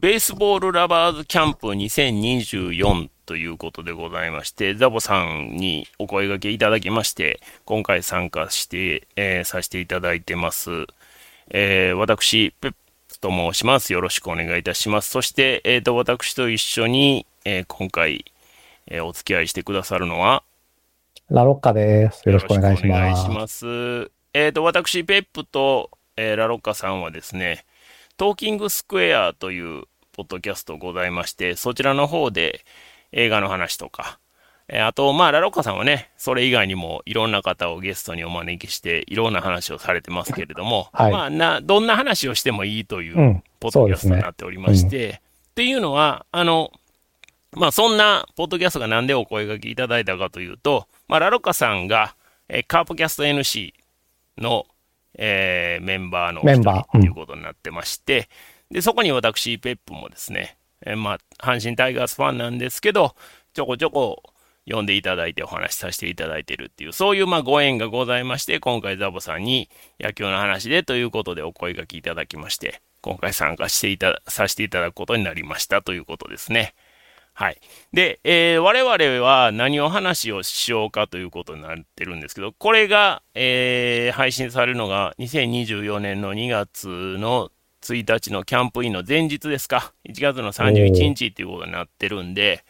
ベースボールラバーズキャンプ2024ということでございまして、ザボさんにお声掛けいただきまして、今回参加して、えー、させていただいてます。えー、私、ペップと申します。よろしくお願いいたします。そして、えっ、ー、と、私と一緒に、え今回、えお付き合いしてくださるのは、ラロッカです。よろしくお願いします。お願いします。えっ、と、私、ペップと、えラロッカさんはですね、トーキングスクエアというポッドキャストございまして、そちらの方で映画の話とか、えあと、まあ、ラロッカさんはね、それ以外にもいろんな方をゲストにお招きして、いろんな話をされてますけれども、はい、まあ、な、どんな話をしてもいいというポッドキャストになっておりまして、うんねうん、っていうのは、あの、まあ、そんなポッドキャストがなんでお声掛けいただいたかというと、まあ、ラロッカさんが、えカープキャスト NC の、えー、メンバーの一人ということになってまして、うん、で、そこに私、ペップもですね、えー、まあ、阪神タイガースファンなんですけど、ちょこちょこ呼んでいただいてお話しさせていただいてるっていう、そういうまあご縁がございまして、今回ザボさんに野球の話でということでお声がけいただきまして、今回参加していた、させていただくことになりましたということですね。はい。で、えー、我々は何を話をしようかということになってるんですけど、これが、えー、配信されるのが2024年の2月の1日のキャンプインの前日ですか。1月の31日っていうことになってるんで、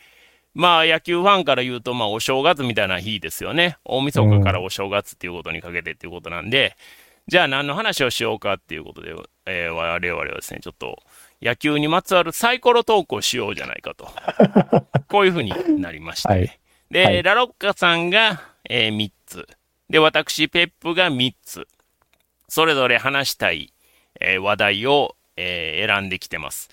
まあ野球ファンから言うと、まあお正月みたいな日ですよね。大晦日からお正月っていうことにかけてっていうことなんで、じゃあ何の話をしようかっていうことで、えー、我々はですね、ちょっと野球にまつわるサイコロトークをしようじゃないかと。こういうふうになりまして。はい、で、はい、ラロッカさんが、えー、3つ。で、私、ペップが3つ。それぞれ話したい、えー、話題を、えー、選んできてます。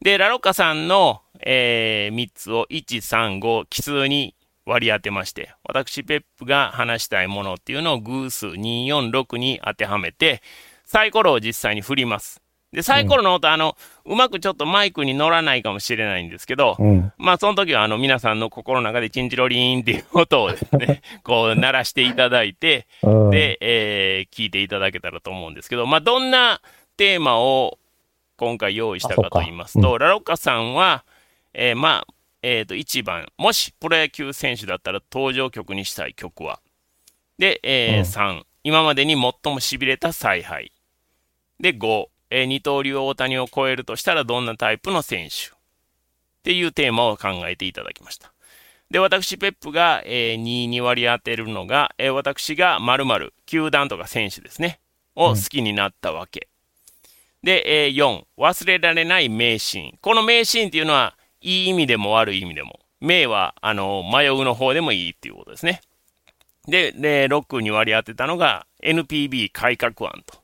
で、ラロッカさんの、えー、3つを1、3、5奇数に割り当てまして、私、ペップが話したいものっていうのを偶数2、4、6に当てはめて、サイコロを実際に振ります。で、サイコロの音、うん、あの、うまくちょっとマイクに乗らないかもしれないんですけど、うん、まあ、その時は、あの、皆さんの心の中でチンチロリーンっていう音をですね、こう、鳴らしていただいて、うん、で、えー、聞いていただけたらと思うんですけど、まあ、どんなテーマを今回用意したかと言いますと、ラロッカさんは、えー、まあ、えっ、ー、と、1番、もしプロ野球選手だったら登場曲にしたい曲は。で、えー、3、今までに最も痺れた采配。で、5、えー、二刀流大谷を超えるとしたらどんなタイプの選手っていうテーマを考えていただきました。で、私、ペップが、えー、2に割り当てるのが、えー、私が〇〇、球団とか選手ですね、を好きになったわけ。うん、で、えー、4、忘れられない名シーン。この名シーンっていうのは、いい意味でも悪い意味でも。名は、あの、迷うの方でもいいっていうことですね。で、で、6に割り当てたのが NPB 改革案と。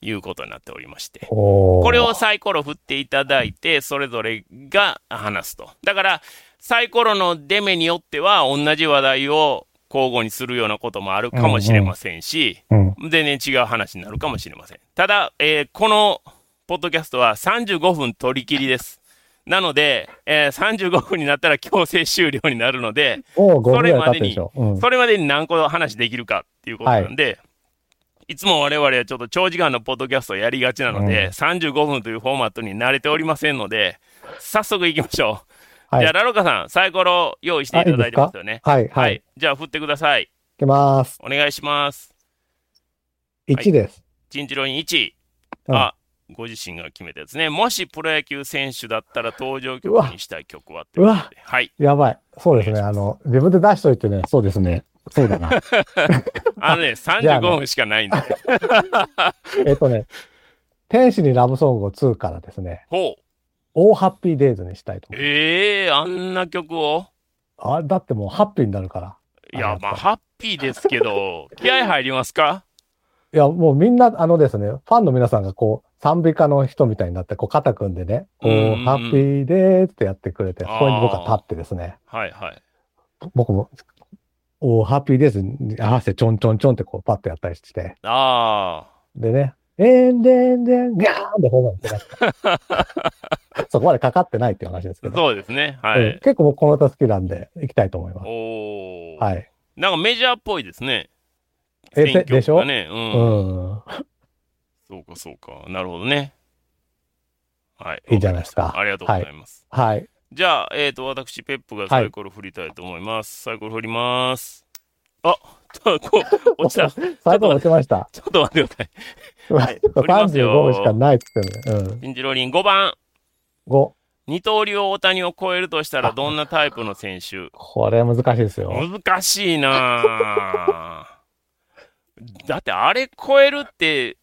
いうことになっておりまして、これをサイコロ振っていただいて、それぞれが話すと。だから、サイコロの出目によっては、同じ話題を交互にするようなこともあるかもしれませんし、うんうん、全然違う話になるかもしれません。ただ、えー、このポッドキャストは35分取り切りです。なので、えー、35分になったら強制終了になるので、それまでに、うん、それまでに何個話できるかっていうことなんで、はいいつも我々はちょっと長時間のポッドキャストをやりがちなので、うん、35分というフォーマットに慣れておりませんので、早速行きましょう。はい、じゃあ、ラロカさん、サイコロ用意していただいてますよね。はい、はい。じゃあ、振ってください。いきます。お願いします。1です。チンチロイン1。あ、ご自身が決めたやつね。もしプロ野球選手だったら登場曲にしたい曲はうわはい。やばい。そうですね。あの、自分で出しといてね、そうですね。そうだな。あのね、35分しかないんだよ。えっとね、天使にラブソングを2からですね、ほう。大ハッピーデイズにしたいと思う。ええー、あんな曲を？あ、だってもうハッピーになるから。いや、まあ、ハッピーですけど、気合入りますか？いや、もうみんな、あのですね、ファンの皆さんがこう、賛美歌の人みたいになって、こう、肩組んでね、こう、ハッピーでーってやってくれて、そこに僕は立ってですね。はいはい。僕もおハッピーデーズに合わせてちょんちょんちょんってこうパッとやったりして。ああ。でね、えんでんでん、ガーンでホームランってそこまでかかってないっていう話ですけど。そうですね。はい。結構僕この歌好きなんで行きたいと思います。おはい。なんかメジャーっぽいですね。え、でしょ？ね。うん。うん。そうかそうか。なるほどね。はい。いいじゃないですかありがとうございます。はい。じゃあ、えっ、と、私、ペップがサイコロ振りたいと思います。サイコロ振ります。あ、ちょこう、落ちた。ち最後落ちました。ょっと待ってください。振りますよ35しかないっつってね。うん。ピンチローリン5番。5。二刀流大谷を超えるとしたらどんなタイプの選手？これ難しいですよ。難しいなぁだってあれ超えるって、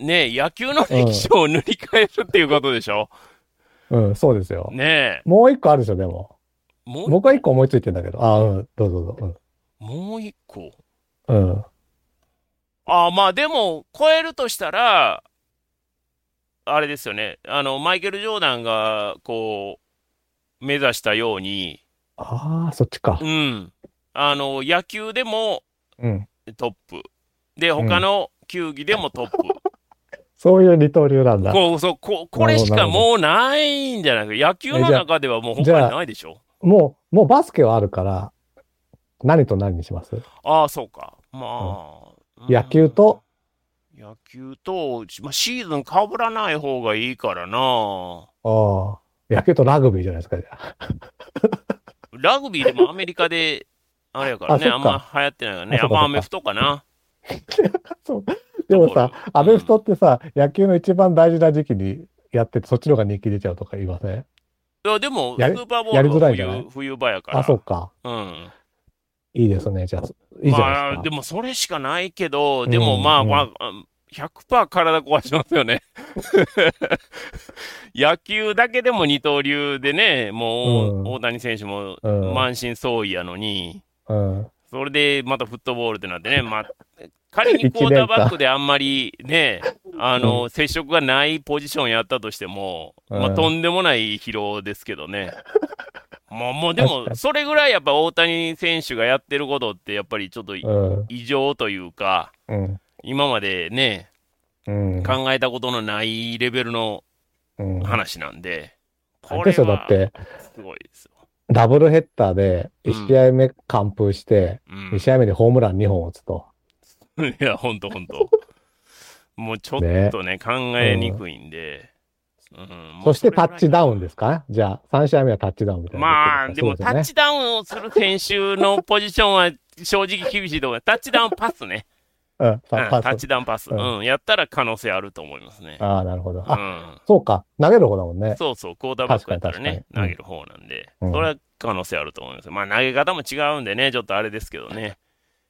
ね野球の歴史を塗り替えるっていうことでしょ、うん、そうですよ。ねもう一個あるでしょ、でも。え。もう、僕は一個思いついてんだけど。あうん、どうぞどうぞ。もう一個？うん。うん。ああ、まあでも、超えるとしたら、あれですよね。あの、マイケル・ジョーダンが、こう、目指したように、ああ、そっちかう。ん。あの、野球でもうん。トップ。で、他の球技でもトップ。そういう二刀流なんだ。こう、そう、こ、これしかもうないんじゃないか。野球の中ではもう他にないでしょ？もう、もうバスケはあるから、何と何にします？ああ、そうか。まあ。うん野球と、野球と、まあ、シーズン被らない方がいいからな。ああ、野球とラグビーじゃないですか、じゃあ。ラグビーでもアメリカで、あれやからね、あんま流行ってないからね。あそっかやっぱアメフトかな。そう。でもさ、アメフトってさ、野球の一番大事な時期にやってて、そっちの方が人気出ちゃうとか言いませんいや、でも、スーパーボールは冬冬場やから。あ、そうか。うん。いいですね。じゃあ、いいじゃまあ、ないですか。でもそれしかないけど、でもうんまあ、うんまあ、100%体壊しますよね。野球だけでも二刀流でね、もう、うん大谷選手もうん満身創痍やのに、うん。それでまたフットボールってなってね、まあ、仮にクォーターバックであんまりね、あの、接触がないポジションやったとしても、まあ、うんとんでもない疲労ですけどね。もう、もうでも、それぐらいやっぱ大谷選手がやってることって、やっぱりちょっとうん。異常というか、うん。今までね、うん。考えたことのないレベルのうん。話なんで、これはすごいですよ。ダブルヘッダーで、1試合目完封して、うん2試合目でホームラン2本打つと。いや、ほんとほんと。もうちょっとね、考えにくいんで。うんそしてタッチダウンでですか？じゃあ、3試合目はタッチダウンみたいな。まあ、でもタッチダウンをする選手のポジションは正直厳しいと思う。タッチダウンパスね。うん、タッチ。ダウンパス。ううんん。やったら可能性あると思いますね。ああ、なるほど。うあ、ん。そうか。投げる方だもんね。そうそう、クォーターバックやったらね、投げる方なんで、うんそれは可能性あると思います。まあ、投げ方も違うんでね、ちょっとあれですけどね。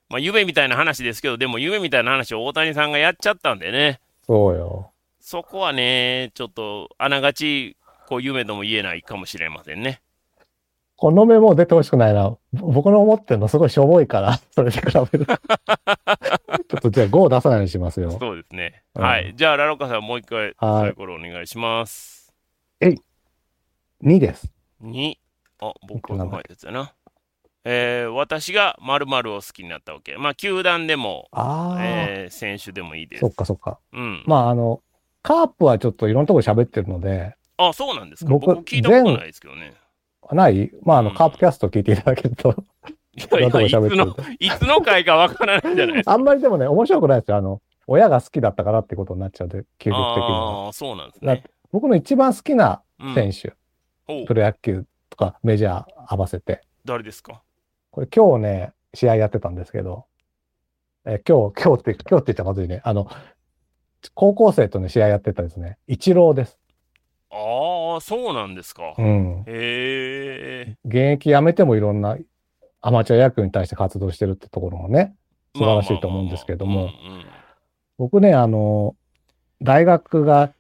まあ、夢みたいな話ですけど、でも夢みたいな話を大谷さんがやっちゃったんでね、そうよ。そこはね、ちょっとあながち、こう、夢とも言えないかもしれませんね。この目もう出てほしくないな。ぼ僕の思ってるのすごいしょぼいから、それに比べる ょっとじゃあ5を出さないようにしますよ。そうですね。うんはい。じゃあ、ラロカさん、もう一回、はいサイコロお願いします。2です。2。あ、僕が考えたやつやな。えー、私が〇〇を好きになったわけ。まあ、球団でも、ああ、えー、選手でもいいですそっ。かそっか。うん。まあ、あの、カープはちょっといろんなところ喋ってるので、あ、そうなんですか。僕僕聞いたことないですけどね。ない？まあ、あの、うんカープキャスト聞いていただけると、いやいや、いつの、いつの回かわからないじゃないですか。あんまりでもね、面白くないですよ。あの、親が好きだったからってことになっちゃうんで、究極的には。ああ、そうなんですね。僕の一番好きなうん選手、おうプロ野球とかメジャー合わせて、誰ですか？これ今日ね、試合やってたんですけど、えー今日、今日って、今日って言っちゃまずいね。あの、高校生とね、試合やってたですね。イチローです。ああ、そうなんですか。へうん。え。現役辞めてもいろんなアマチュア野球に対して活動してるってところもね、素晴らしいと思うんですけども、僕ね、あの、大学が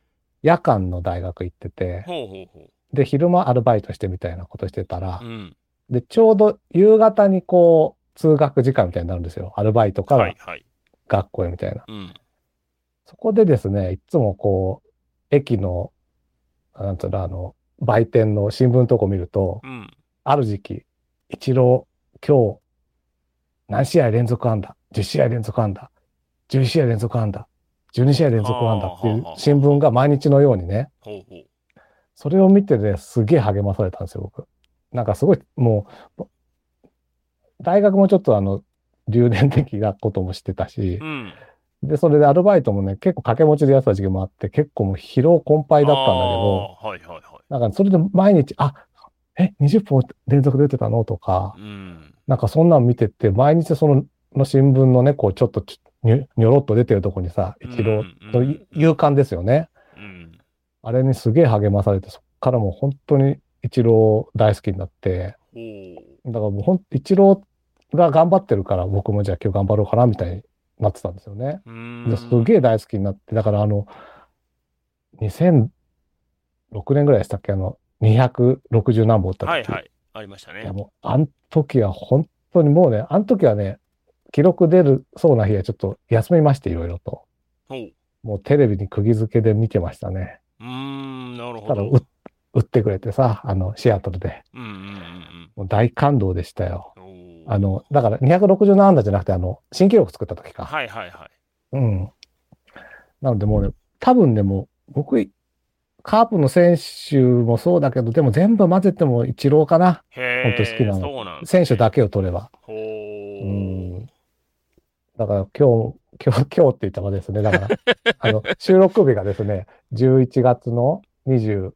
夜間の大学行ってて、ほうほうほで、昼間アルバイトしてみたいなことしてたらう。う、ん。で、ちょうど夕方にこう、通学時間みたいになるんですよ。アルバイトからはいはい。学校へみたいな。うん。そこでですね、いつもこう、駅の、なんつうの、あの、売店の新聞とこ見ると、うん。ある時期、一郎、今日、何試合連続安打 ?10 試合連続安打 ?11 試合連続安打 ?12 試合連続安打っていう新聞が毎日のようにね。それを見てね、すげえ励まされたんですよ、僕。なんかすごい、もう、大学もちょっとあの、留年的なこともしてたしう、ん。で、それでアルバイトもね、結構掛け持ちでやってた時期もあって、結構もう疲労困憊だったんだけど、はいはいはい。なんかそれで毎日、あ、え、20本連続出てたの？とか、うん。なんかそんなん見てて、毎日その、の新聞のね、こうちょっとちにょにょろっと出てるとこにさ、一郎の勇敢ですよね。うん。あれにすげえ励まされて、そっからもう本当に一郎大好きになって、だからもうほん、一郎が頑張ってるから僕もじゃあ今日頑張ろうかなみたいになってたんですよね。すげえ大好きになって、だからあの、2006年ぐらいでしたっけ？あの、260何本打った時。はいはい。ありましたね。いやもう、あの時は本当にもうね、あの時はね、記録出るそうな日はちょっと休みまして、いろいろと。もうテレビに釘付けで見てましたね。うーん、なるほただ、ど。う打ってくれてさ、あの、シアトルで。うんうんうんもう大感動でしたよ。あの、だから267安打じゃなくて、あの、新記録作った時か。はいはいはい。うん。なのでもうね、多分ね、もう、僕、カープの選手もそうだけど、でも全部混ぜても一郎かな。へほんと好きなのな選手だけを取れば。ほうー。ん。だから今日、今日、今日って言ったらですね。だから、あの、収録日がですね、11月の21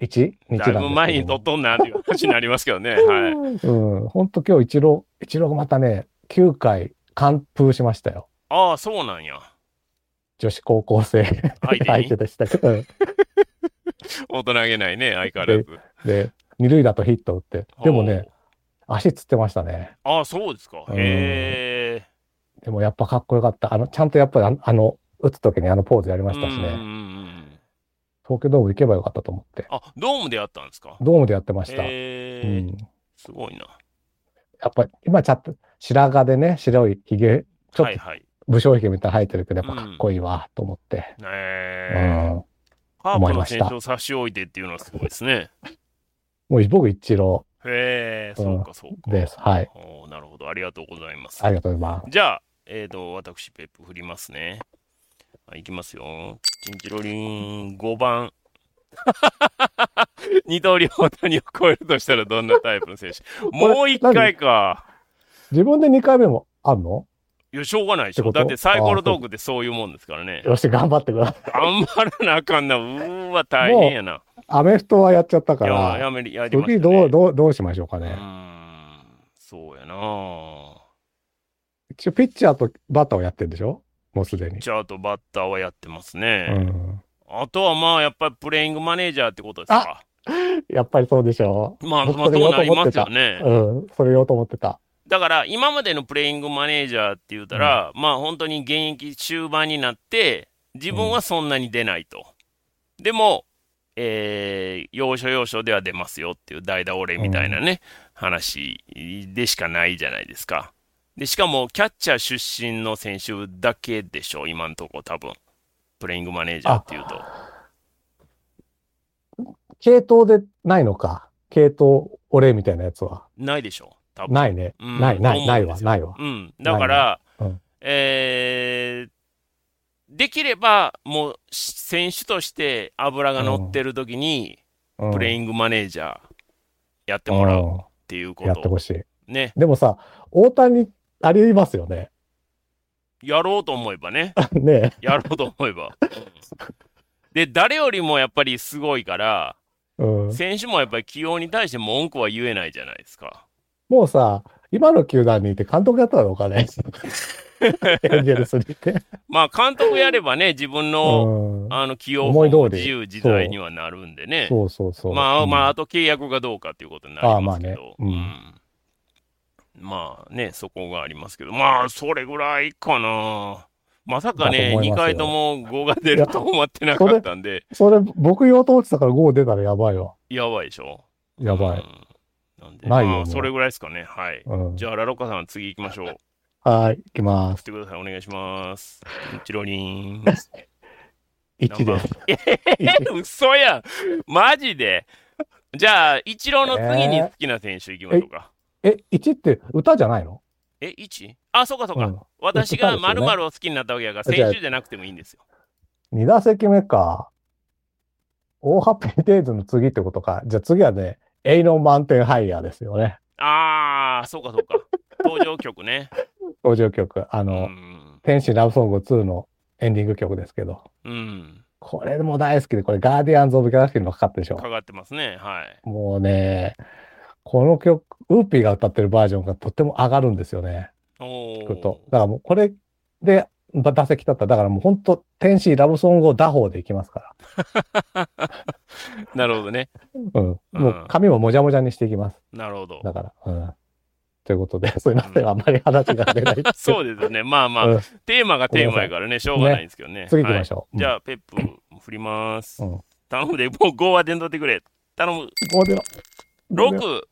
日だいぶ前に撮っとんなっていう話になりますけどね。はい。うん。本当今日一郎、一郎がまたね、9回完封しましたよ。ああ、そうなんや。女子高校生相手でしたけど。うん大人げないね、相変わらず。で、二塁打とヒット打って。でもね、足つってましたね。ああ、そうですか。うんへえ。でもやっぱかっこよかった。あの、ちゃんとやっぱりあの、打つ時にあのポーズやりましたしね。東京ドーム行けばよかったと思って。あ、ドームでやったんですか？ドームでやってました。へうえ。ん。すごいな。やっぱり今ちゃんと白髪でね、白いひげ、ちょっと。武将髭みたいな生えてるけど、やっぱかっこいいわ、と思って。ねうえ。ん。カープの思いました選手を差し置いてっていうのはすごいですね。もう僕一郎へえ、うんそうかそうか。です。はい。なるほど。ありがとうございますあ。りがとうございます。じゃあ、えっ、と、私、ペップ振りますね。はい、いきますよ。チンチロリン、5番。二刀流大谷を超えるとしたらどんなタイプの選手？もう一回か。自分で2回目もあんの？いや、しょうがないでしょ。だってサイコロトークってそういうもんですからね。よし、頑張ってください。頑張らなあかんな。うーわ、大変やな。アメフトはやっちゃったから、やめり、やりました、ね。次どう、どう、どうしましょうかね。うーん、そうやな一応ピッチャーとバッターをやってるんでしょ？もうすでに。チャートバッターはやってますうね。ん。あとはまあ、やっぱりプレイングマネージャーってことですか？やっぱりそうでしょ？まあ、僕まあ、そうなりますよね。うん。それ言おうと思ってた。だから、今までのプレイングマネージャーって言ったら、まあ、本当に現役終盤になって、自分はそんなに出ないと。でも、えー、要所要所では出ますよっていう代打俺みたいなね、話でしかないじゃないですか。で、しかも、キャッチャー出身の選手だけでしょ、今のとこ多分。プレイングマネージャーっていうと。系統でないのか？系統、俺みたいなやつは。ないでしょ、多分。ないね。うんない、ない、ないわ、ないわ。うん。だから、うんえーできれば、もう、選手として油が乗ってる時に、うんプレイングマネージャーやってもらうっていうこうんやってとほしい。ね。でもさ、大谷、ありますよね。やろうと思えばね。ねやろうと思えば。うんで、誰よりもやっぱりすごいから、うん。選手もやっぱり起用に対して文句は言えないじゃないですか。もうさ、今の球団にいて監督やったのかね。エンジェルスにいて。まあ、監督やればね、自分の、うん。あの、起用も自由自在にはなるんでね。そうそうそう。まあ、まあ、あ、あと契約がどうかっていうことになりますけど。ああまあねうんまあね、そこがありますけど、まあ、それぐらいかな。まさかね、2だと思いますよ回とも5が出ると思ってなかったんで、それ、僕言おうと思ってたから5出たらやばいわ。やばいでしょ。やばい。うんなんで、ないよもうまあ、それぐらいですかね。はい。うん。じゃあ、ラロッカさん、次行きましょう。はい、行きま振っす。てください。お願いします。チロリン。1です。え、嘘やん。マジで。じゃあ、イチローの次に好きな選手行きましょうか。え、1って歌じゃないの？え、1? あ、そうかそうか。うん私が歌ですよね〇〇を好きになったわけやから、じゃあ選手じゃなくてもいいんですよ。2打席目か。大ハッピーデイズの次ってことか。じゃあ次はね、エイノンマウンテンハイヤーですよね。あー、そうかそうか。登場曲ね。登場曲。あうの、ん。天使ラブソング2のエンディング曲ですけど、うん。これも大好きで、これガーディアンズ・オブ・ギャラクシーにもかかってるでしょうか。かってますね。はい。もうね、この曲、ウーピーが歌ってるバージョンがとっても上がるんですよね。お聞くと。だからもうこれで打席立ったら、だからもう本当天使にラブソングを打法でいきますか なるほどね。ら。うん。もう髪ももじゃもじゃにしていきます。なるほど。だから。うん。ということで、すいません。あんまり話が出ない。そうですよね。まあまあ、うんテーマがテーマやからね、しょうがないんですけどね。次行きましょう。はいじゃあ、ペップ振ります。うん頼むで、もう5は伝統ってくれ。頼む。あ、5での。6。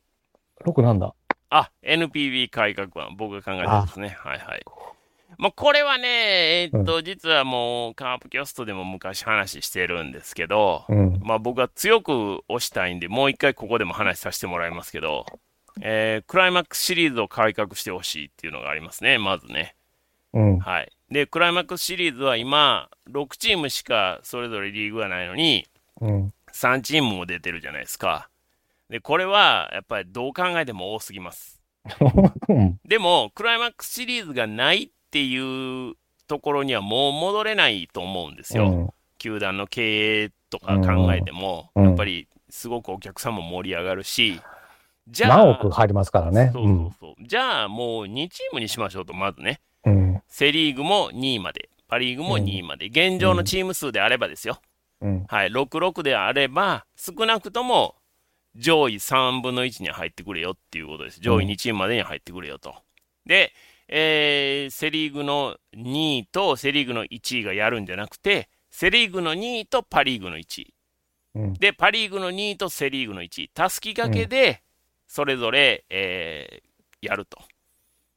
6なんだ。あ、NPB 改革案、僕が考えたんですね。はいはい。まあ、これはね、えーっと、実はもう、カープキャストでも昔話してるんですけど、うん。まあ、僕は強く推したいんで、もう一回ここでも話させてもらいますけど、えークライマックスシリーズを改革してほしいっていうのがありますね、まずね。うん。はい。で、クライマックスシリーズは今、6チームしかそれぞれリーグがないのに、うん。3チームも出てるじゃないですか。で、これはやっぱりどう考えても多すぎます。うん。でも、クライマックスシリーズがないっていうところにはもう戻れないと思うんですよ。うん球団の経営とか考えても、うんやっぱりすごくお客さんも盛り上がるし、じゃあ、何億入りますからね。そうそうそう。じゃあもう2チームにしましょうと、まずね。うん。セ・リーグも2位まで、パ・リーグも2位まで、現状のチーム数であればですよ。うん。はい、6-6であれば、少なくとも上位3分の1に入ってくれよっていうことです。上位2チームまでに入ってくれよと。で、えーセ・リーグの2位とセ・リーグの1位がやるんじゃなくて、セ・リーグの2位とパ・リーグの1位。うん。で、パ・リーグの2位とセ・リーグの1位。たすき掛けで、それぞれ、えーやると。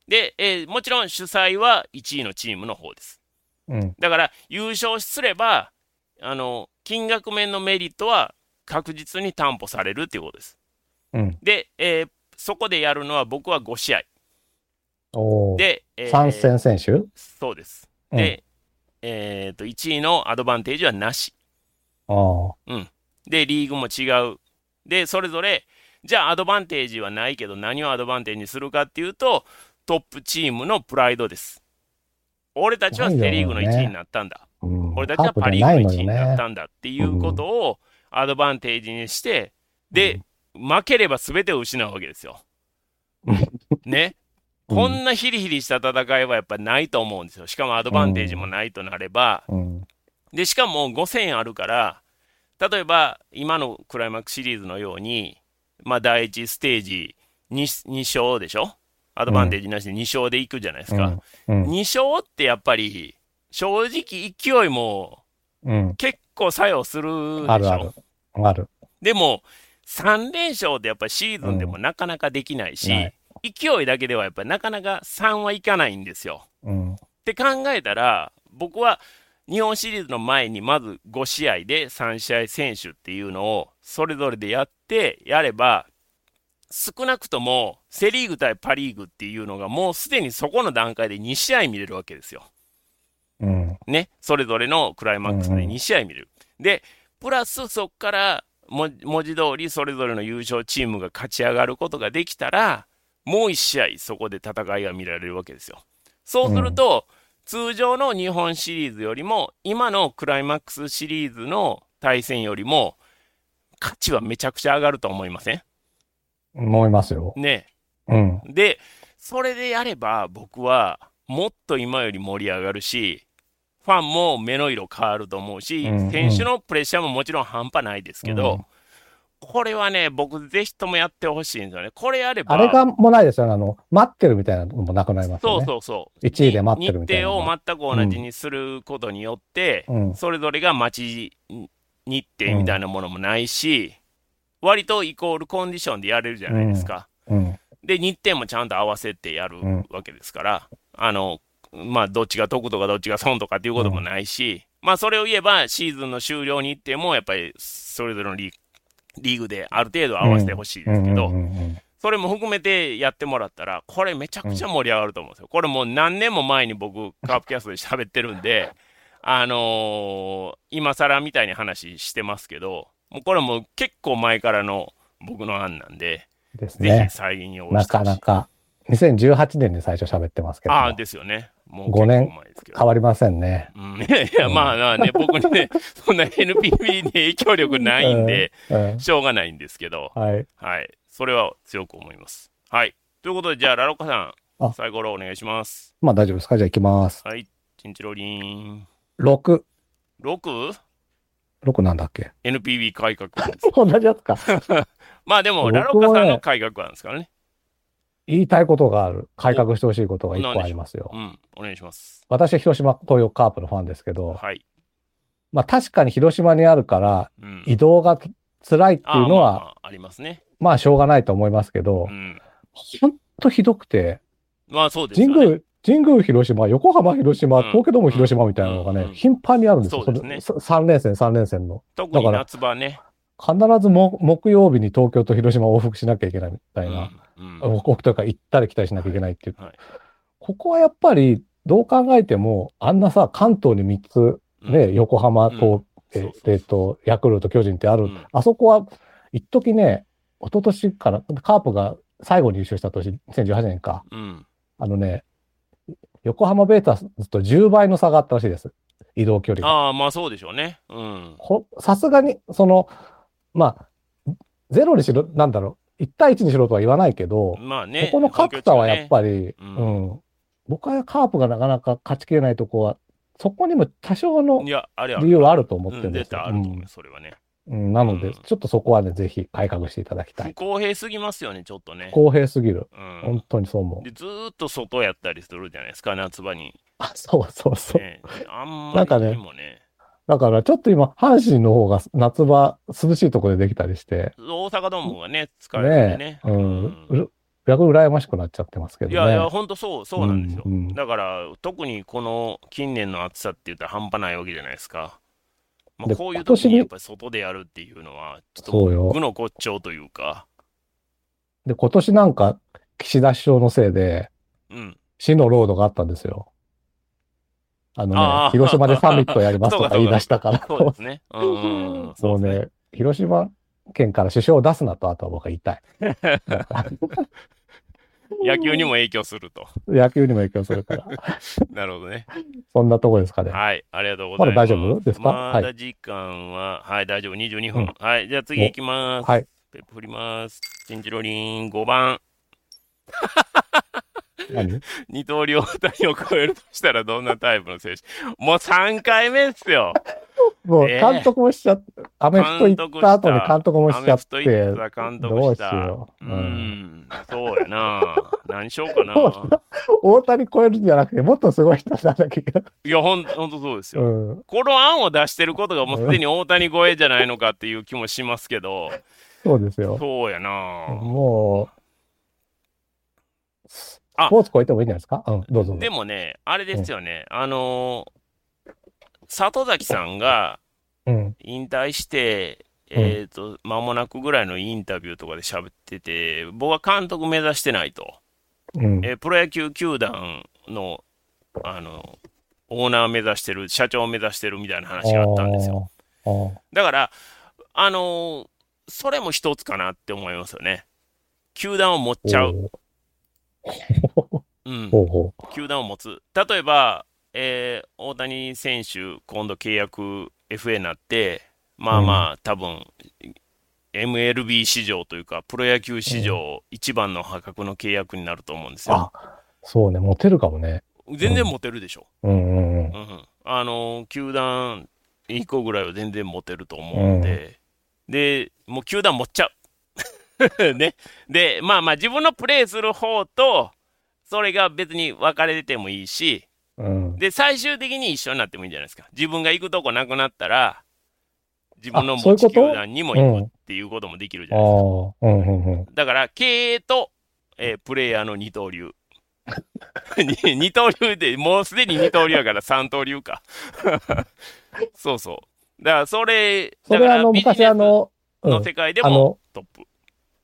で、えーもちろん主催は1位のチームの方です。うん。だから優勝すれば、あの、金額面のメリットは確実に担保されるっていうことです。うん。で、えーそこでやるのは僕は5試合。で、えー参戦選手？そうです。うんで、えーと、1位のアドバンテージはなし。ああ。で、リーグも違う。で、それぞれ、じゃあアドバンテージはないけど何をアドバンテージにするかっていうと、トップチームのプライドです。俺たちはセ・リーグの1位になったんだ。うん。俺たちはパ・リーグの1位になったんだっていうことをアドバンテージにして、で、負ければ全てを失うわけですよ。ね。うんこんなヒリヒリした戦いはやっぱないと思うんですよ。しかもアドバンテージもないとなれば、うん。で、しかも5000あるから、例えば今のクライマックスシリーズのように、まあ第一ステージ 2, 2勝でしょ？アドバンテージなしで2勝でいくじゃないですか。うん。2勝ってやっぱり、正直勢いもうん。結構作用するでしょ？あるある。ある。でも、3連勝ってやっぱりシーズンでもなかなかできないし、ない勢いだけではやっぱりなかなか3はいかないんですよ。うん。って考えたら、僕は日本シリーズの前にまず5試合で3試合選手っていうのをそれぞれでやってやれば、少なくともセ・リーグ対パ・リーグっていうのがもうすでにそこの段階で2試合見れるわけですよ。うん。ね、それぞれのクライマックスで2試合見れる。で、プラスそこからも文字通りそれぞれの優勝チームが勝ち上がることができたら、もう1試合そこで戦いが見られるわけですよ。そうすると、通常の日本シリーズよりも、今のクライマックスシリーズの対戦よりも、価値はめちゃくちゃ上がると思いません？思いますよ。ね。うん。で、それでやれば僕はもっと今より盛り上がるし、ファンも目の色変わると思うし、うんうん選手のプレッシャーももちろん半端ないですけど、うんこれはね、僕ぜひともやってほしいんですよね。これやれば、あれがもうないですよね。あの、待ってるみたいなのもなくなりますよそうね。そうそう。1位で待ってるみたいな日。程を全く同じにすることによって、うん。それぞれが待ち日程みたいなものもないし、割とイコールコンディションでやれるじゃないですか。うん。で、日程もちゃんと合わせてやるうんわけですから、あの、まあ、どっちが得とかどっちが損とかっていうこともないし、まあ、それを言えば、シーズンの終了日程も、やっぱり、それぞれのリーリーグである程度合わせてほしいですけど、それも含めてやってもらったら、これめちゃくちゃ盛り上がると思うんですよ。これもう何年も前に僕、カープキャストで喋ってるんで、あのー今更みたいに話してますけど、もうこれもう結構前からの僕の案なんで、ぜですねひ。再現に応なしてほしい。かなか。2018年に最初喋ってますけど。ああ、ですよね。もう5年変わりませんね。うん、いやいや、まあまあね、僕ね、そんな NPB に影響力ないんで、うん。しょうがないんですけど、はい。はい。それは強く思います。はい。ということで、じゃあ、ラロッカさあん、最後のお願いします。まあ大丈夫ですか？じゃあ行きます。はい。チンチロリン。6。6?NPB 6なんだっけ？改革。同じやつか。まあでも、ラロッカさんの改革案ですからね。言いたいことがある。改革してほしいことが1個ありますよう。ん。お願いします。私は広島東洋カープのファンですけど、はい。まあ確かに広島にあるからうん。移動が辛いっていうのは、あまあまあありますね。まあしょうがないと思いますけどう、ん。ほんとひどくて、まあそうですよね。神宮、神宮広島、横浜広島、うん東京ドーム広島みたいなのがねうん、頻繁にあるんですよ。そうですねそれ3連戦、3連戦の。特にだから夏場ね。必ずも木曜日に東京と広島を往復しなきゃいけないみたいな。とか行ったり来たりしなきゃいけないっていう。はいここはやっぱり、どう考えても、あんなさ、関東に3つ、うんね、横浜と、うんえっと、ヤクルト、巨人ってある。うんあそこは、一時ね、一昨年から、カープが最後に優勝した年、2018年か。うん。あのね、横浜ベータスと10倍の差があったらしいです。移動距離が。ああ、まあそうでしょうね。うん。ほさすがに、その、まあ、ゼロにしろ、なんだろう、1対1にしろとは言わないけど、まあね。ここの格差はやっぱり、ううんん、僕はカープがなかなか勝ちきれないとこは、そこにも多少の理由はあると思ってるうんですよ。対あると思うよ、それはね。うんうんなので、うんちょっとそこはね、ぜひ改革していただきたい。不公平すぎますよね、ちょっとね。公平すぎる。うん本。当にそう思う。で、ずーっと外やったりするじゃないですか、夏場に。あ、そうそうそう。ね、あんまなんかねりにもね。だからちょっと今、阪神の方が夏場涼しいところでできたりして、大阪ドームがね、使えるんでね。え、うん、う逆に羨ましくなっちゃってますけどね。いやいや、ほんとそう、そうなんですよ。うんうんだから、特にこの近年の暑さって言ったら半端ないわけじゃないですか。まあ、でこういう今年に時にやっぱり外でやるっていうのは、ちょっと具の骨頂というか、で、今年なんか、岸田首相のせいで、うん。死のロードがあったんですよ。あのね、広島でサミットやりますとか言い出したから。そうですね。うん そうね。ね、広島県から首相を出すなと、あとは僕は言いたい。野球にも影響すると。野球にも影響するから。なるほどね。そんなとこですかね。はい、ありがとうございます。まだ大丈夫ですか？まだ時間は、はい、大丈夫、22分。うんはい、じゃあ次行きます。はい。ペップ振ります。チンチロリン、5番。何？二刀流大谷を超えるとしたらどんなタイプの選手？もう3回目っすよ。もうえー監督もしちゃって、アメフト行った後に監督もしちゃって、監督どうし。よう。ううんん、そうやな。何しようかな。大谷超えるんじゃなくて、もっとすごい人にならなきゃいけない。いや、ほんほんとそうですよ。うん。この案を出してることがもうすでに大谷超えじゃないのかっていう気もしますけど、そうですよ。そうやな。もう、スあポーツ超えてもいいんじゃないですか？うん、どうぞ。でもね、あれですよね、あのー里崎さんがうん。引退して、えっ、と、間もなくぐらいのインタビューとかで喋ってて、僕は監督目指してないと。うん。えープロ野球球団の、あの、オーナー目指してる、社長を目指してるみたいな話があったんですよ。だから、あのーそれも一つかなって思いますよね。球団を持っちゃう。うん。ほうほ球団を持つ。例えば、えー大谷選手、今度契約 FA になって、まあまあ、多分 MLB 市場というか、プロ野球市場一番の破格の契約になると思うんですう。よ。あ、そうね、モテるかもね。全然持てるでしょ。うんうんうん。うんあの、球団1個ぐらいは全然持てると思うんで、で、もう球団持っちゃう。ね。で、まあまあ自分のプレーする方と、それが別に分かれてもいいし、うん。で、最終的に一緒になってもいいんじゃないですか。自分が行くとこなくなったら、自分の持ち球団にも行くっていうこともできるじゃないですか。。だから、経営と、えープレイヤーの二刀流。に二刀流で、もうすでに二刀流やから三刀流か。そうそう。だから、それ、だからビジネス昔あの、うん、の世界でもトップ。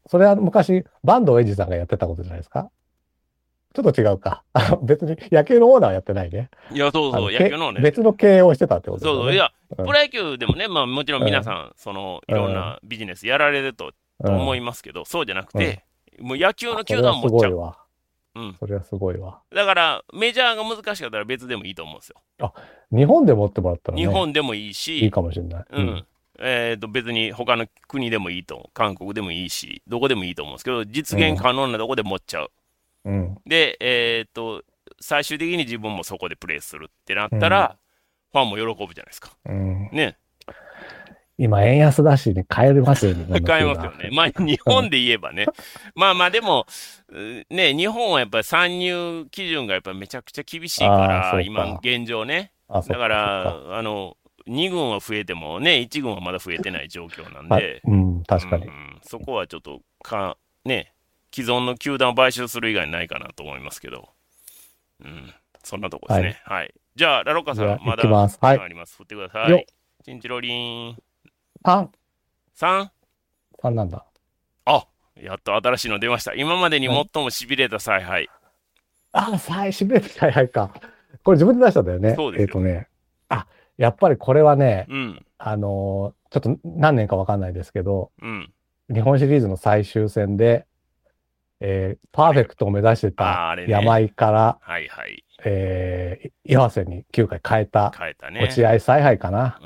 それは昔、バンドエイジさんがやってたことじゃないですか？ちょっと違うか。あ 別に野球のオーナーはやってないね。いや、そうそう、野球のね。け別の経営をしてたってことですそうそう。いや、うんプロ野球でもね、まあもちろん皆さん、その、いろんなビジネスやられるとと思いますけど、そうじゃなくて、もう野球の球団持っちゃう。それはすごいわ。うん。それはすごいわ。だから、メジャーが難しかったら別でもいいと思うんですよ。日本で持ってもらったらね、日本でもいいし、いいかもしれない。うん。えっ、と、別に他の国でもいいと。韓国でもいいし、どこでもいいと思うんですけど、実現可能なとこで持っちゃう。うん。で、えっ、と、最終的に自分もそこでプレーするってなったら、ファンも喜ぶじゃないですか。うん。ね。今、円安だしに買えますよね。買えますよね。まあ、日本で言えばね。まあまあ、でも、うね、日本はやっぱり参入基準がやっぱめちゃくちゃ厳しいから、か今、現状ね。だから、あの、2軍は増えてもね、1軍はまだ増えてない状況なんはいで、うん、確かにう。んそこはちょっとか、ね、既存の球団を買収する以外ないかなと思いますけど、うん、そんなとこですね。はい。じゃあ、ラロッカさん、まだあります。振ってくださよい。チンチロリン。3、3? 3なんだ。あやっと新しいの出ました。今までに最も痺れた采配。あ、最初で、はいはいか。これ自分で出したんだよね。そうですよえっ、とね。あ、やっぱりこれはね、うん、あのーちょっと何年かわかんないですけど、うん。日本シリーズの最終戦で、えーパーフェクトを目指してた山井から、はいはい。えー岩瀬に9回変えた、変えたね。落合采配かな。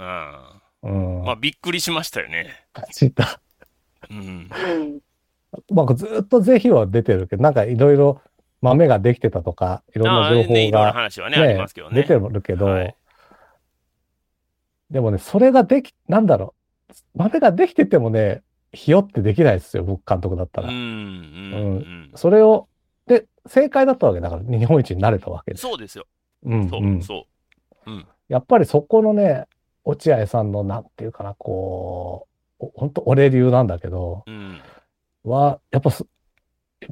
ううん。ん。まあ、びっくりしましたよね。知った。うん。まあ、ずっと是非は出てるけど、なんかいろいろ豆ができてたとか、いろんな情あーね、いろんな報が話はね、ありますけどね。出てるけど、はいでもね、それができ、なんだろう、豆ができててもね、ひよってできないですよ、僕監督だったうん、うら。ん、うん。それを、で、正解だったわけだから、日本一になれたわけです。そうですよ。うん、そう、うんそう。うん。やっぱりそこのね、落合さんの、なんていうかな、こう、本当俺流なんだけど、うん。は、やっぱす、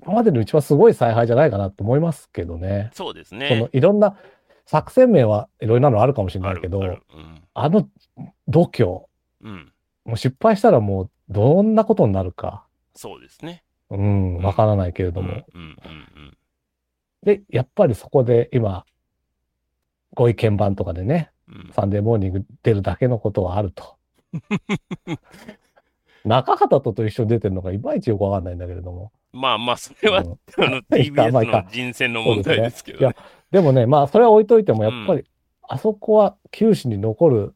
今までの一番すごい采配じゃないかなと思いますけどね。そうですそのね。いろんな作戦名はいろいろなのあるかもしれないけど、あるあの度胸、うん。うん。もう失敗したらもうどんなことになるか、そうですね。うん、わからないけれどうん、も。うん、うん。で、やっぱりそこで今、ご意見番とかでね、うんサンデーモーニング出るだけのことはあると。中畑とと一緒に出てるのがいまいちよくわかんないんだけれども。まあまあ、それは、うんあの、TBS の人選の問題ですけどね。でもね、まあ、それは置いといても、やっぱり、あそこは球史に残る、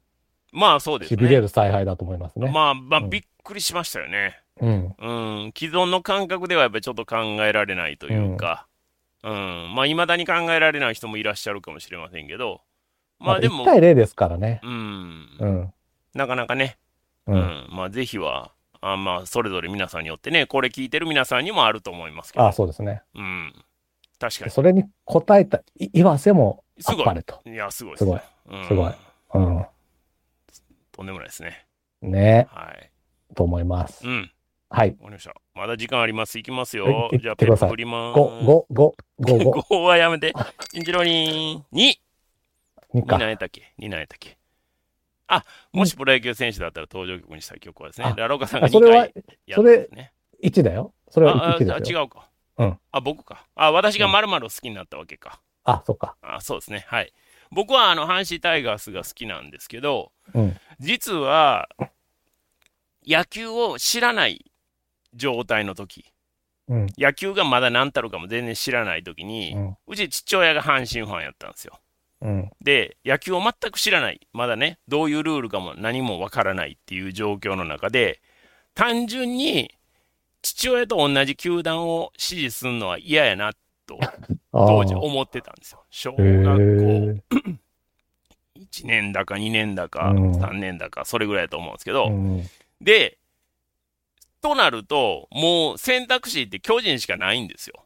まあ、そうですね。痺れる采配だと思いますね。まあ、まあ、うんびっくりしましたよね。うん。うん。既存の感覚ではやっぱりちょっと考えられないというか、うん。まあ、未だに考えられない人もいらっしゃるかもしれませんけど、まあでも1、対0ですからね。うん。うん。なかなかね、う。うんん。まあ、ぜひは、あまあ、それぞれ皆さんによってね、これ聞いてる皆さんにもあると思いますけど。あそうですね。うん。確かそれに応えたい岩瀬もあっぱれと。に。いや、すごいですすごい。うんすごいうん。とんでもないですね。ねはい。と思いますう。ん。はい。わかりました。まだ時間あります。いきますはいよい。じゃあ、ペッ振りまーす。5、5、5、5、5。5はやめて。チンチロリン。2。2 2か。何やったっけ ?2 何やったっけ？あ、もしプロ野球選手だったら登場曲にしたい曲はですねあ、ラローカさんが2あそれは回やったんですね。1だよ。それはああ1ですよ。あ違うか。うんあ、僕か。あ、私が〇〇を好きになったわけか。あ、そっか。あ、そうですね。はい。僕はあの、阪神タイガースが好きなんですけど、うん。実は、野球を知らない状態の時、うん。野球がまだ何たるかも全然知らない時に、うん。うち父親が阪神ファンやったんですよ。うん。で、野球を全く知らない、まだね、どういうルールかも何もわからないっていう状況の中で、単純に父親と同じ球団を支持するのは嫌やなと 当時あ思ってたんですよ。小学校え。1年だか2年だかうん3年だか、それぐらいだと思うんですけど、うん。で、となると、もう選択肢って巨人しかないんですよ。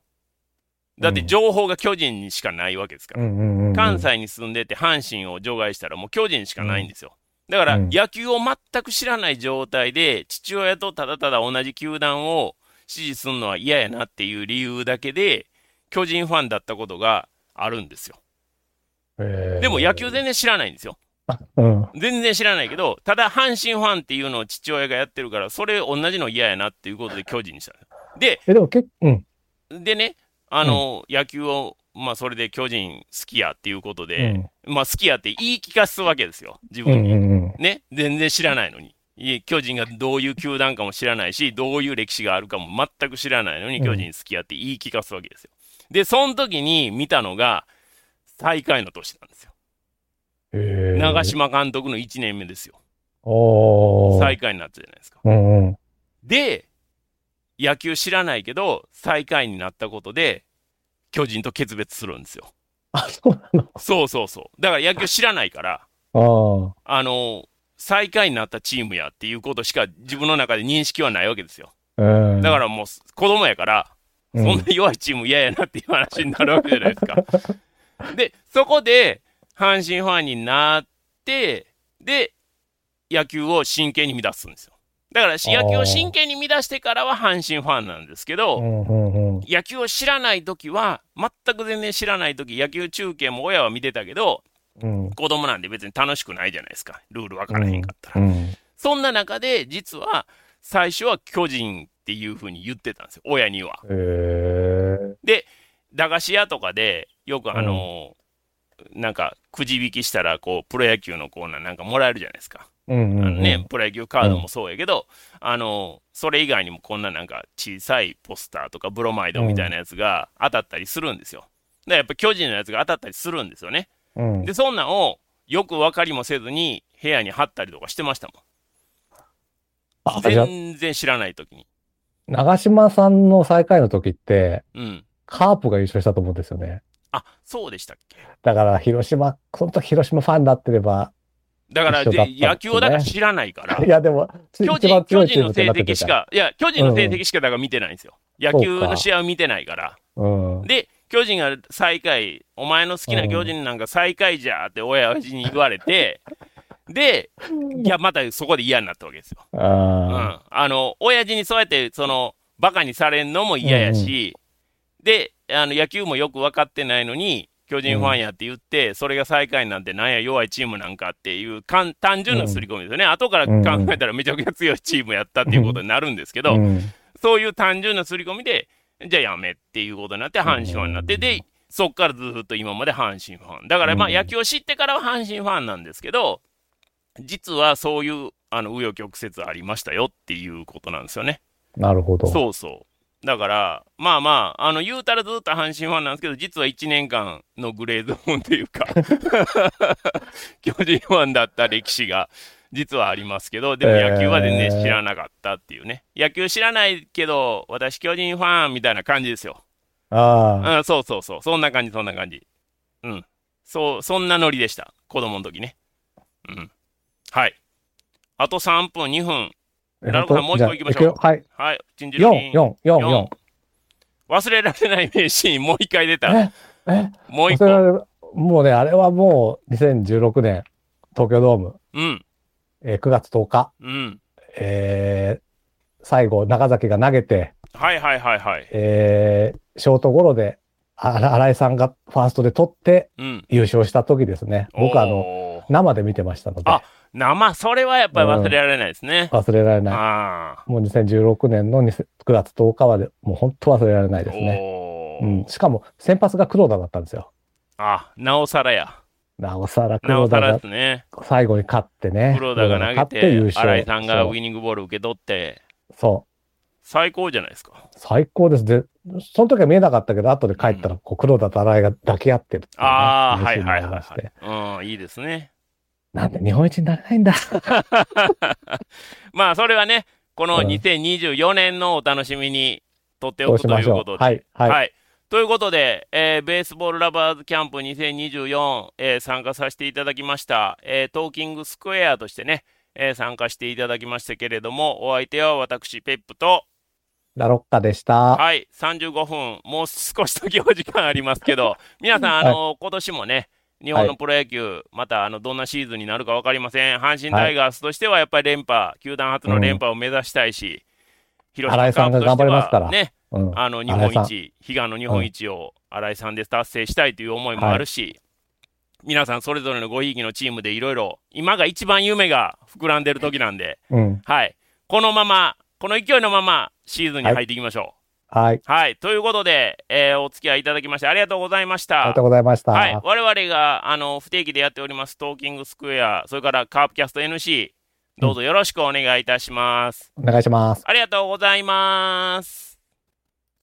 だって情報が巨人にしかないわけですから。関西に住んでて阪神を除外したらもう巨人しかないんですよ。だからうん野球を全く知らない状態で父親とただただ同じ球団を支持するのは嫌やなっていう理由だけで巨人ファンだったことがあるんですよ。へえ。でも野球全然知らないんですよ。うん。全然知らないけど、ただ阪神ファンっていうのを父親がやってるから、それ同じの嫌やなっていうことで巨人にしたんです。で、うん。でね、あの、野球を、まあそれで巨人好きやっていうことで、まあ好きやって言い聞かすわけですよ、自うん。うん分に。うんうん。ね、全然知らないのに。いえ巨人がどういう球団かも知らないし、どういう歴史があるかも全く知らないのに、うん巨人好きやって言い聞かすわけですよ。で、その時に見たのが、最下位の年なんですよ。へえ。長嶋監督の1年目ですよ。最下位になったじゃないですか。うんうん。で、野球知らないけど、最下位になったことで、巨人と決別するんですよ。あ、そうなの？そうそうそう。だから野球知らないから、ああ。あの最下位になったチームやっていうことしか自分の中で認識はないわけですよ。うん。だからもう子供やから、うん、そんな弱いチーム嫌やなっていう話になるわけじゃないですか。で、そこで阪神ファンになって、で、野球を真剣に乱すんですよ。だから野球を真剣に乱してからは阪神ファンなんですけど、うんうんうん。野球を知らないときは、全く全然知らないとき、野球中継も親は見てたけど、うん。子供なんで別に楽しくないじゃないですか。ルール分からへんかったら。うん。そんな中で、実は、最初は巨人っていうふうに言ってたんですよ、親には。で、駄菓子屋とかで、よくあのなんか、くじ引きしたら、こう、プロ野球のコーナーなんかもらえるじゃないですか。うんうん、あうん。のね、プロ野球カードもそうやけど、あのそれ以外にもこんななんか小さいポスターとかブロマイドみたいなやつが当たったりするんですよ。で、やっぱ巨人のやつが当たったりするんですよね。うん。で、そんなんをよく分かりもせずに部屋に貼ったりとかしてましたもん。全然知らない時に。長嶋さんの最下位の時って、うん。カープが優勝したと思うんですよね。あ、そうでしたっけ？だから、広島、その時広島ファンになってれば、だから、ねで野球をだから知らないからい、や、でも、つ巨人巨人の成績しか、いや、巨人の成績しかだから見てないんですよ。うか球の試合を見てないから。うん。で、巨人が最下位、お前の好きな巨人なんか最下位じゃって親父に言われて、で、いや、またそこで嫌になったわけですよ。うあん。あの、親父にそうやって、その、バカにされんのも嫌やし、で、あの、野球もよく分かってないのに、巨人ファンやって言って、それが最下位なんてなんや弱いチームなんかっていうかん単純な刷り込みですよね。後から考えたらめちゃくちゃ強いチームやったっていうことになるんですけあ。ど、うん。そういう単純な刷り込みで、じゃあやめっていうことになって、阪神ファンになって、で、そっからずっと今まで阪神ファン。だからまあうん野球を知ってからは阪神ファンなんですけど、実はそういう、あの、紆余曲折ありましたよっていうことなんですよね。なるほど。そうそう。だから、まあまあ、あの、言うたらずっと阪神ファンなんですけど、実は1年間のグレーゾーンっていうか、巨人ファンだった歴史が、実はありますけど、でも野球は全然知らなかったっていうね。野球知らないけど、私巨人ファンみたいな感じですよ。ああ。うん、そうそうそう。そんな感じ、そんな感じ。うん。そう、そんなノリでした。子供の時ね。うん。はい。あと3分、2分。なるほどもう一個行きましょうはい。はい。チンジロリン4、4、4、4。忘れられない名シーン、もう一回出た。ええもう一個。もうね、あれはもう2016年、東京ドーム、うん。えー9月10日、うん。えー最後、中崎が投げて、はいはいはいはい。えーショートゴロで、あ新井さんがファーストで取ってうん。優勝した時ですね。僕はあの、の、生で見てましたので、あ生、それはやっぱり忘れられないですね。忘れられない。ああ。もう2016年の20 9月10日まで、もう本当忘れられないですね。うん、しかも、先発が黒田だったんですよ。あ、なおさらや。なおさら黒田が。最後に勝ってね。黒田が投げて優て、勝。新井さんがウそうィニングボール受け取って、そう。最高じゃないですか。最高です。で、その時は見えなかったけど、後で帰ったら、こう、黒田と新井が抱き合ってるっていうね、ああ、はいはいはいはい。うん、いいですね。なんで日本一になれないんだ。まあ、それはね、このうん2024年のお楽しみにとっておくと。いうことで。はい。はい。はい。ということで、えーベースボールラバーズキャンプ2024、えー参加させていただきました、えートーキングスクエアとしてね、えー参加していただきましたけれども、お相手は私、ペップと、ラロッカでした。はい、35分、もう少しだけお時間ありますけど、皆さん、あの今年もね、日本のプロ野球、またあのどんなシーズンになるか分かりません。阪神タイガースとしてはやっぱり連覇、球団初の連覇を目指したいし、広島新井さんがカープとして頑張りますからはね、うん。あの日本一、悲願の日本一を新井さんで達成したいという思いもあるし、皆さんそれぞれのごひいきのチームでいろいろ、今が一番夢が膨らんでる時なんで、うん。はい、このまま、この勢いのままシーズンに入っていきましょはい。う。はい、ということで、えーお付き合いいただきましてありがとうございましたありがとう。ございました。はい、我々があの不定期でやっておりますトーキングスクエア、それからカープキャスト NC、どうぞよろしくお願いいたします。お願いします。ありがとうございます。